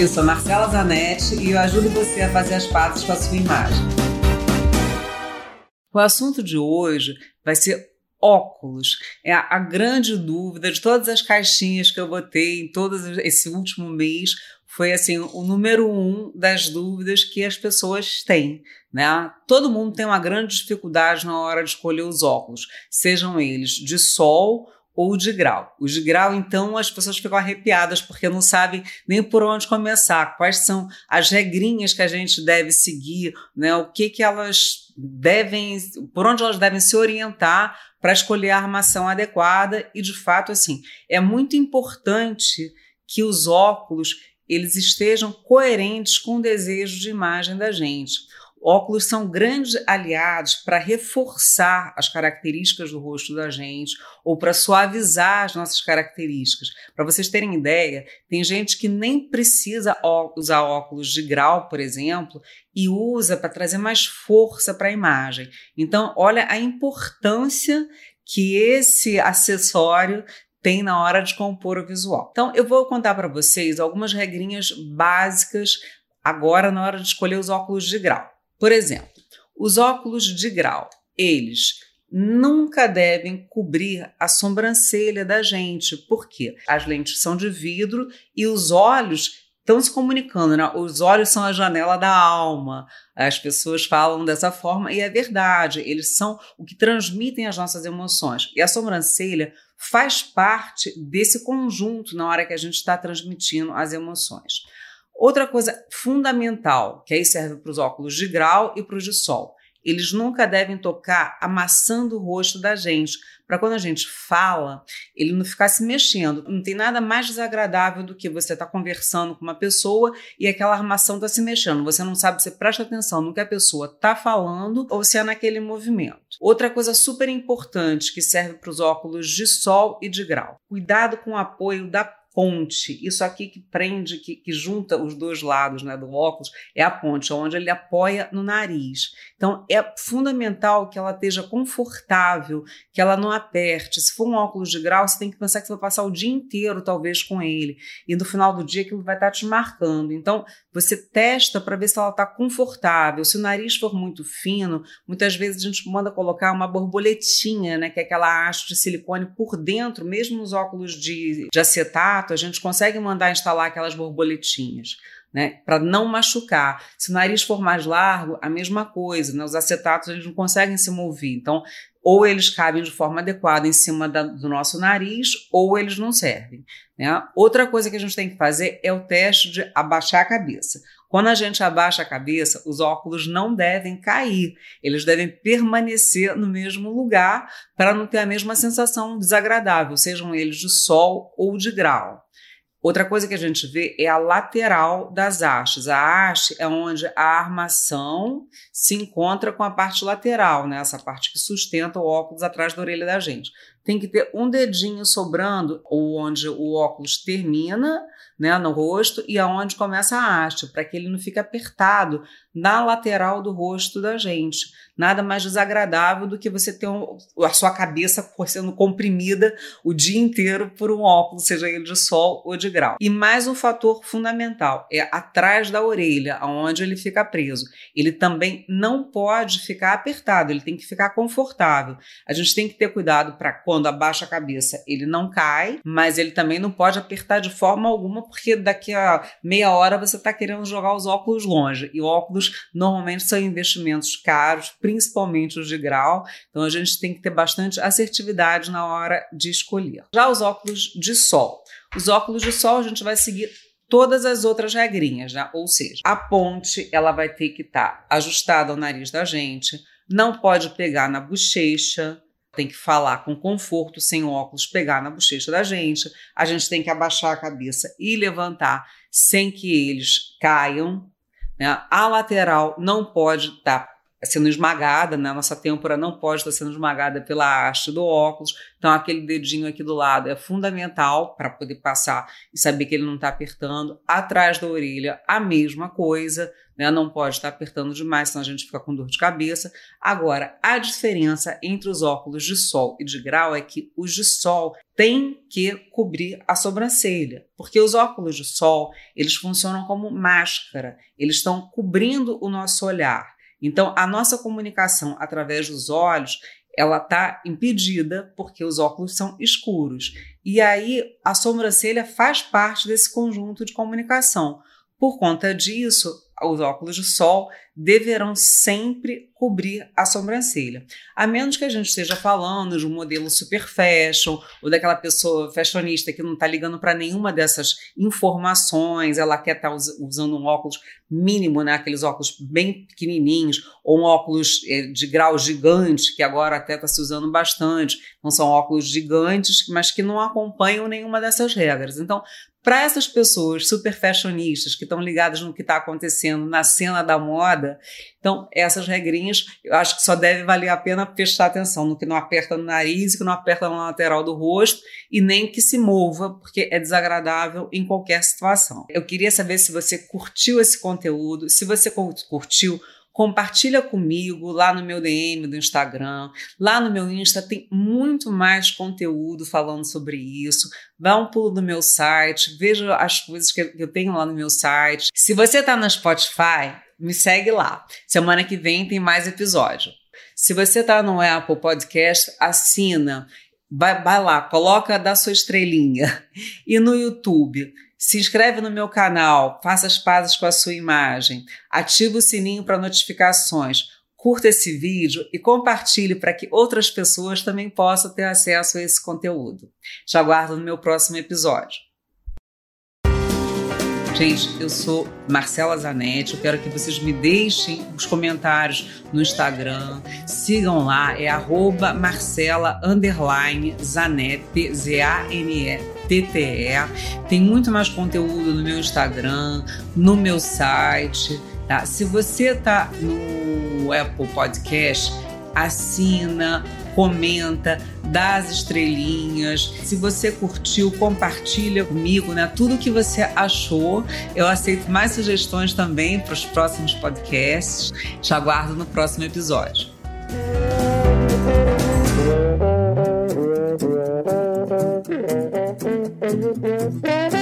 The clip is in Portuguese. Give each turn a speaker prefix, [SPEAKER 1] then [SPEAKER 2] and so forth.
[SPEAKER 1] Eu sou Marcela Zanetti e eu ajudo você a fazer as pazes com a sua imagem. O assunto de hoje vai ser óculos. É a, grande dúvida de todas as caixinhas que eu botei em todo esse último mês. Foi assim o número um das dúvidas que as pessoas têm. Né? Todo mundo tem uma grande dificuldade na hora de escolher os óculos, sejam eles de sol ou de grau. Os de grau, então, as pessoas ficam arrepiadas porque não sabem nem por onde começar, quais são as regrinhas que a gente deve seguir, né? o que, que elas devem, por onde elas devem se orientar para escolher a armação adequada e, de fato, assim, é muito importante que os óculos eles estejam coerentes com o desejo de imagem da gente. Óculos são grandes aliados para reforçar as características do rosto da gente ou para suavizar as nossas características. Para vocês terem ideia, tem gente que nem precisa usar óculos de grau, por exemplo, e usa para trazer mais força para a imagem. Então, olha a importância que esse acessório tem na hora de compor o visual. Então, eu vou contar para vocês algumas regrinhas básicas agora na hora de escolher os óculos de grau. Por exemplo, os óculos de grau, eles nunca devem cobrir a sobrancelha da gente, porque as lentes são de vidro e os olhos estão se comunicando, né? Os olhos são a janela da alma. As pessoas falam dessa forma e é verdade, eles são o que transmitem as nossas emoções. E a sobrancelha faz parte desse conjunto na hora que a gente está transmitindo as emoções. Outra coisa fundamental, que aí serve para os óculos de grau e para os de sol, eles nunca devem tocar amassando o rosto da gente, para quando a gente fala, ele não ficar se mexendo. Não tem nada mais desagradável do que você estar tá conversando com uma pessoa e aquela armação está se mexendo. Você não sabe se presta atenção no que a pessoa está falando ou se é naquele movimento. Outra coisa super importante que serve para os óculos de sol e de grau: cuidado com o apoio da ponte. Isso aqui que prende, que, que, junta os dois lados né, do óculos, é a ponte, onde ele apoia no nariz. Então, é fundamental que ela esteja confortável, que ela não aperte. Se for um óculos de grau, você tem que pensar que você vai passar o dia inteiro, talvez, com ele. E no final do dia, aquilo vai estar te marcando. Então, você testa para ver se ela está confortável. Se o nariz for muito fino, muitas vezes a gente manda colocar uma borboletinha, né, que é aquela haste de silicone por dentro, mesmo nos óculos de, de acetato a gente consegue mandar instalar aquelas borboletinhas. Né, para não machucar. Se o nariz for mais largo, a mesma coisa, né, os acetatos eles não conseguem se mover, então ou eles cabem de forma adequada em cima da, do nosso nariz, ou eles não servem. Né? Outra coisa que a gente tem que fazer é o teste de abaixar a cabeça. Quando a gente abaixa a cabeça, os óculos não devem cair, eles devem permanecer no mesmo lugar para não ter a mesma sensação desagradável, sejam eles de sol ou de grau. Outra coisa que a gente vê é a lateral das hastes. A haste é onde a armação se encontra com a parte lateral, né? essa parte que sustenta o óculos atrás da orelha da gente. Tem que ter um dedinho sobrando onde o óculos termina né, no rosto e aonde começa a haste, para que ele não fique apertado na lateral do rosto da gente. Nada mais desagradável do que você ter um, a sua cabeça sendo comprimida o dia inteiro por um óculos, seja ele de sol ou de grau. E mais um fator fundamental é atrás da orelha, aonde ele fica preso. Ele também não pode ficar apertado, ele tem que ficar confortável. A gente tem que ter cuidado para quando abaixa a cabeça, ele não cai, mas ele também não pode apertar de forma alguma, porque daqui a meia hora você está querendo jogar os óculos longe. E óculos normalmente são investimentos caros, principalmente os de grau, então a gente tem que ter bastante assertividade na hora de escolher. Já os óculos de sol. Os óculos de sol a gente vai seguir todas as outras regrinhas, né? Ou seja, a ponte ela vai ter que estar tá ajustada ao nariz da gente, não pode pegar na bochecha, tem que falar com conforto, sem óculos, pegar na bochecha da gente. A gente tem que abaixar a cabeça e levantar sem que eles caiam. Né? A lateral não pode estar sendo esmagada, né? Nossa têmpora não pode estar sendo esmagada pela haste do óculos. Então, aquele dedinho aqui do lado é fundamental para poder passar e saber que ele não está apertando. Atrás da orelha, a mesma coisa, né? Não pode estar apertando demais, senão a gente fica com dor de cabeça. Agora, a diferença entre os óculos de sol e de grau é que os de sol têm que cobrir a sobrancelha, porque os óculos de sol, eles funcionam como máscara, eles estão cobrindo o nosso olhar. Então, a nossa comunicação através dos olhos, ela está impedida porque os óculos são escuros. E aí, a sobrancelha faz parte desse conjunto de comunicação. Por conta disso, os óculos de sol deverão sempre cobrir a sobrancelha. A menos que a gente esteja falando de um modelo super fashion ou daquela pessoa fashionista que não está ligando para nenhuma dessas informações, ela quer estar tá usando um óculos mínimo, né? aqueles óculos bem pequenininhos, ou um óculos eh, de grau gigante, que agora até está se usando bastante. Não são óculos gigantes, mas que não acompanham nenhuma dessas regras. Então, para essas pessoas super fashionistas que estão ligadas no que está acontecendo na cena da moda, então essas regrinhas eu acho que só deve valer a pena prestar atenção no que não aperta no nariz, que não aperta na lateral do rosto e nem que se mova, porque é desagradável em qualquer situação. Eu queria saber se você curtiu esse conteúdo, se você curtiu compartilha comigo lá no meu DM do Instagram, lá no meu Insta tem muito mais conteúdo falando sobre isso. Dá um pulo no meu site, veja as coisas que eu tenho lá no meu site. Se você está no Spotify, me segue lá. Semana que vem tem mais episódio. Se você está no Apple Podcast, assina. Vai, vai lá, coloca da sua estrelinha. E no YouTube, se inscreve no meu canal, faça as pazes com a sua imagem, ativa o sininho para notificações, curta esse vídeo e compartilhe para que outras pessoas também possam ter acesso a esse conteúdo. Te aguardo no meu próximo episódio. Gente, eu sou Marcela Zanetti. Eu quero que vocês me deixem os comentários no Instagram. Sigam lá, é arroba Marcela Zanetti, Z-A-N-E TTE. Tem muito mais conteúdo no meu Instagram, no meu site. Tá? Se você tá no Apple Podcast, assina, comenta, dá as estrelinhas. Se você curtiu, compartilha comigo, né? Tudo que você achou. Eu aceito mais sugestões também para os próximos podcasts. Te aguardo no próximo episódio. Mm-hmm.